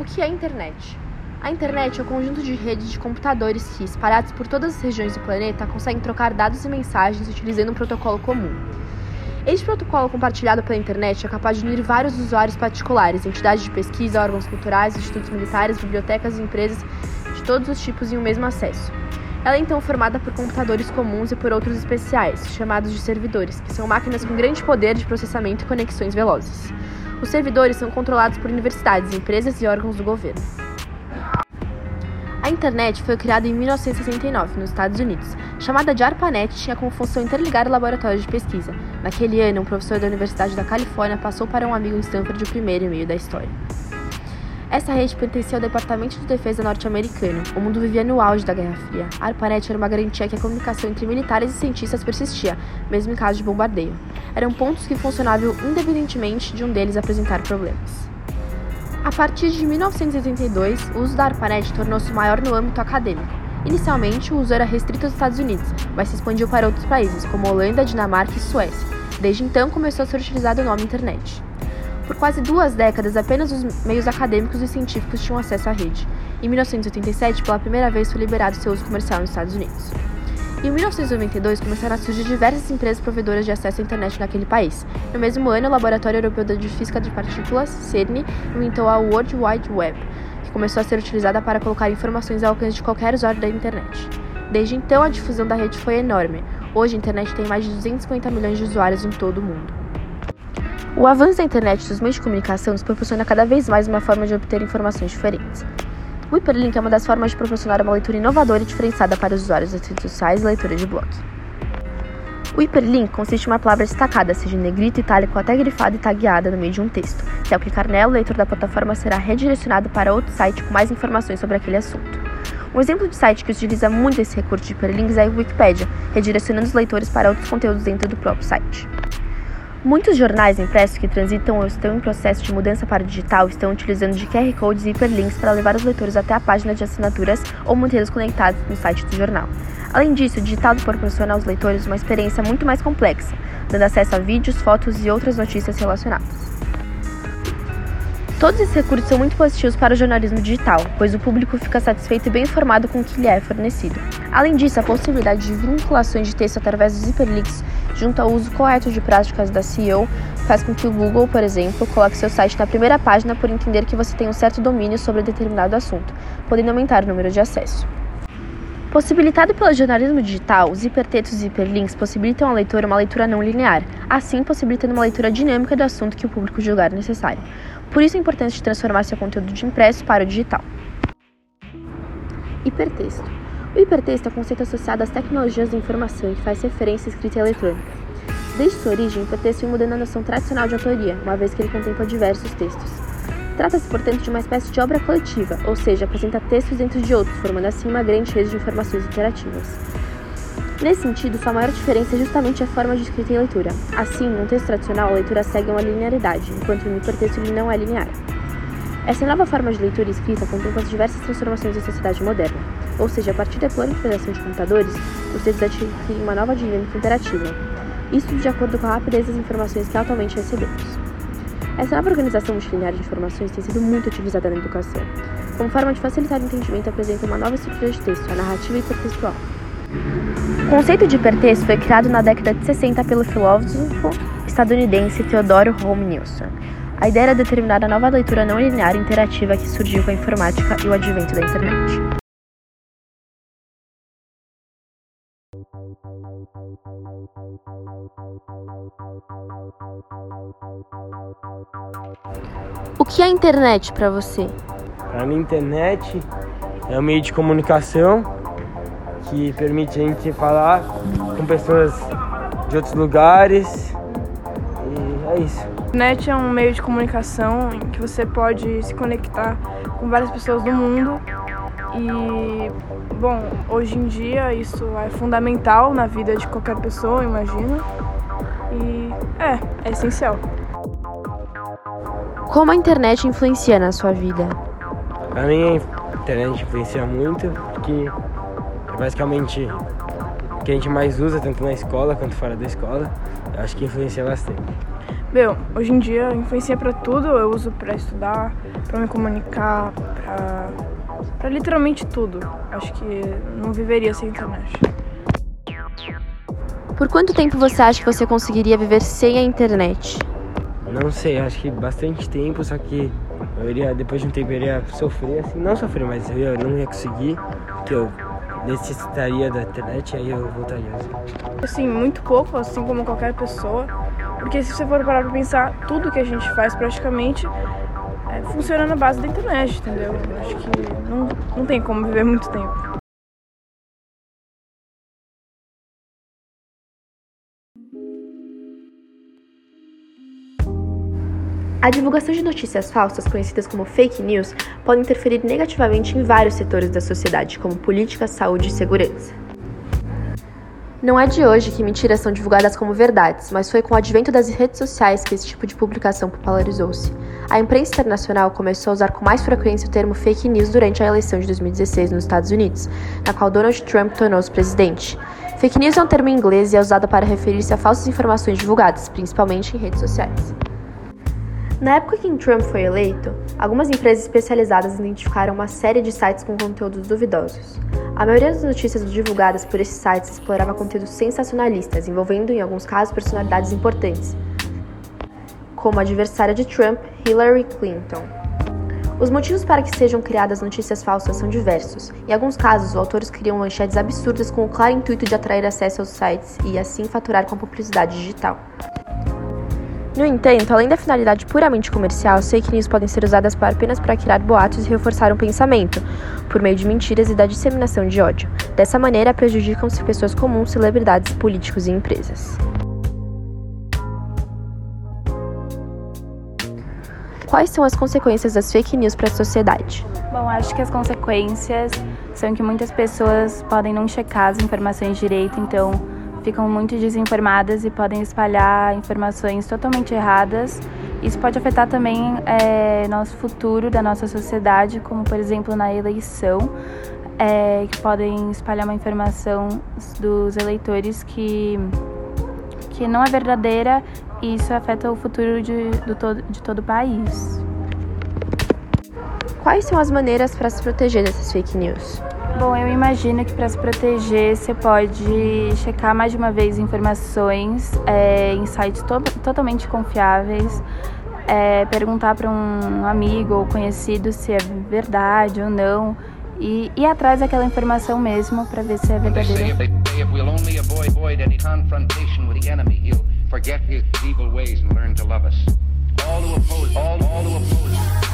O que é a internet? A internet é o conjunto de redes de computadores que, espalhados por todas as regiões do planeta, conseguem trocar dados e mensagens utilizando um protocolo comum. Este protocolo compartilhado pela internet é capaz de unir vários usuários particulares, entidades de pesquisa, órgãos culturais, institutos militares, bibliotecas e empresas de todos os tipos em um mesmo acesso. Ela é então formada por computadores comuns e por outros especiais, chamados de servidores, que são máquinas com grande poder de processamento e conexões velozes. Os servidores são controlados por universidades, empresas e órgãos do governo. A internet foi criada em 1969 nos Estados Unidos. Chamada de ARPANET, tinha como função interligar laboratórios de pesquisa. Naquele ano, um professor da Universidade da Califórnia passou para um amigo em Stanford o primeiro e-mail da história. Essa rede pertencia ao Departamento de Defesa norte-americano. O mundo vivia no auge da Guerra Fria. A ARPANET era uma garantia que a comunicação entre militares e cientistas persistia, mesmo em caso de bombardeio. Eram pontos que funcionavam independentemente de um deles apresentar problemas. A partir de 1982, o uso da ARPANET tornou-se maior no âmbito acadêmico. Inicialmente, o uso era restrito aos Estados Unidos, mas se expandiu para outros países, como Holanda, Dinamarca e Suécia. Desde então, começou a ser utilizado o nome internet. Quase duas décadas, apenas os meios acadêmicos e científicos tinham acesso à rede. Em 1987, pela primeira vez, foi liberado seu uso comercial nos Estados Unidos. Em 1992, começaram a surgir diversas empresas provedoras de acesso à internet naquele país. No mesmo ano, o Laboratório Europeu de Física de Partículas, CERN, inventou a World Wide Web, que começou a ser utilizada para colocar informações ao alcance de qualquer usuário da internet. Desde então, a difusão da rede foi enorme. Hoje, a internet tem mais de 250 milhões de usuários em todo o mundo. O avanço da internet e dos meios de comunicação nos proporciona cada vez mais uma forma de obter informações diferentes. O hiperlink é uma das formas de proporcionar uma leitura inovadora e diferenciada para os usuários das redes sociais e leitura de blog. O hiperlink consiste em uma palavra destacada, seja em negrito, itálico até grifada e tagueada no meio de um texto. Se ao clicar nela, o leitor da plataforma será redirecionado para outro site com mais informações sobre aquele assunto. Um exemplo de site que utiliza muito esse recurso de hiperlinks é a Wikipedia, redirecionando os leitores para outros conteúdos dentro do próprio site. Muitos jornais impressos que transitam ou estão em processo de mudança para o digital estão utilizando de QR codes e hiperlinks para levar os leitores até a página de assinaturas ou mantê-los conectados no site do jornal. Além disso, o digital proporciona aos leitores uma experiência muito mais complexa, dando acesso a vídeos, fotos e outras notícias relacionadas. Todos esses recursos são muito positivos para o jornalismo digital, pois o público fica satisfeito e bem informado com o que lhe é fornecido. Além disso, a possibilidade de vinculações de texto através dos hiperlinks, junto ao uso correto de práticas da SEO, faz com que o Google, por exemplo, coloque seu site na primeira página por entender que você tem um certo domínio sobre determinado assunto, podendo aumentar o número de acesso. Possibilitado pelo jornalismo digital, os hipertextos e hiperlinks possibilitam ao leitor uma leitura não linear, assim possibilitando uma leitura dinâmica do assunto que o público julgar necessário. Por isso a importância de transformar seu conteúdo de impresso para o digital. Hipertexto. O hipertexto é um conceito associado às tecnologias de informação que faz referência à escrita eletrônica. Desde sua origem, o hipertexto vem mudando a noção tradicional de autoria, uma vez que ele contempla diversos textos. Trata-se, portanto, de uma espécie de obra coletiva, ou seja, apresenta textos dentro de outros, formando assim uma grande rede de informações interativas. Nesse sentido, sua maior diferença é justamente a forma de escrita e leitura. Assim, num texto tradicional, a leitura segue uma linearidade, enquanto no hipertexto ele não é linear. Essa nova forma de leitura e escrita contempla as diversas transformações da sociedade moderna, ou seja, a partir da proliferação de computadores, os textos adquirem uma nova dinâmica interativa, isso de acordo com a rapidez das informações que atualmente recebemos. Essa nova organização multilinear de informações tem sido muito utilizada na educação. Como forma de facilitar o entendimento, apresenta uma nova estrutura de texto, a narrativa hipertextual. O conceito de hipertexto foi criado na década de 60 pelo filósofo estadunidense Theodore Roosevelt. A ideia era determinar a nova leitura não linear interativa que surgiu com a informática e o advento da internet. O que é a internet para você? Para mim, a internet é um meio de comunicação que permite a gente falar com pessoas de outros lugares. E é isso. A internet é um meio de comunicação em que você pode se conectar com várias pessoas do mundo. E, bom, hoje em dia isso é fundamental na vida de qualquer pessoa, imagino. E é, é essencial. Como a internet influencia na sua vida? A minha internet influencia muito porque basicamente o que a gente mais usa, tanto na escola quanto fora da escola. Eu acho que influencia bastante. Meu, hoje em dia influencia para tudo. Eu uso para estudar, para me comunicar, para para literalmente tudo. Acho que não viveria sem internet. Por quanto tempo você acha que você conseguiria viver sem a internet? Não sei, acho que bastante tempo, só que eu iria, depois de um tempo, eu iria sofrer, assim, não sofrer, mas eu ia, não ia conseguir, porque eu necessitaria da internet, aí eu voltaria. Assim. muito pouco, assim como qualquer pessoa, porque se você for parar pra pensar, tudo que a gente faz praticamente é, funciona na base da internet, entendeu? Acho que não, não tem como viver muito tempo. A divulgação de notícias falsas, conhecidas como fake news, pode interferir negativamente em vários setores da sociedade, como política, saúde e segurança. Não é de hoje que mentiras são divulgadas como verdades, mas foi com o advento das redes sociais que esse tipo de publicação popularizou-se. A imprensa internacional começou a usar com mais frequência o termo fake news durante a eleição de 2016 nos Estados Unidos, na qual Donald Trump tornou-se presidente. Fake news é um termo em inglês e é usado para referir-se a falsas informações divulgadas, principalmente em redes sociais. Na época em que Trump foi eleito, algumas empresas especializadas identificaram uma série de sites com conteúdos duvidosos. A maioria das notícias divulgadas por esses sites explorava conteúdos sensacionalistas, envolvendo em alguns casos personalidades importantes, como a adversária de Trump, Hillary Clinton. Os motivos para que sejam criadas notícias falsas são diversos. Em alguns casos, os autores criam manchetes absurdas com o claro intuito de atrair acesso aos sites e assim faturar com a publicidade digital. No entanto, além da finalidade puramente comercial, fake news podem ser usadas para apenas para criar boatos e reforçar um pensamento, por meio de mentiras e da disseminação de ódio. Dessa maneira, prejudicam-se pessoas comuns, celebridades, políticos e empresas. Quais são as consequências das fake news para a sociedade? Bom, acho que as consequências são que muitas pessoas podem não checar as informações direito, então ficam muito desinformadas e podem espalhar informações totalmente erradas. Isso pode afetar também é, nosso futuro da nossa sociedade, como por exemplo na eleição, é, que podem espalhar uma informação dos eleitores que, que não é verdadeira e isso afeta o futuro de, do todo, de todo o país. Quais são as maneiras para se proteger dessas fake news? Bom, eu imagino que para se proteger você pode checar mais de uma vez informações é, em sites to totalmente confiáveis, é, perguntar para um amigo ou conhecido se é verdade ou não e ir atrás daquela informação mesmo para ver se é verdadeira. Forget his evil ways and learn to love us. All who oppose, all, all who oppose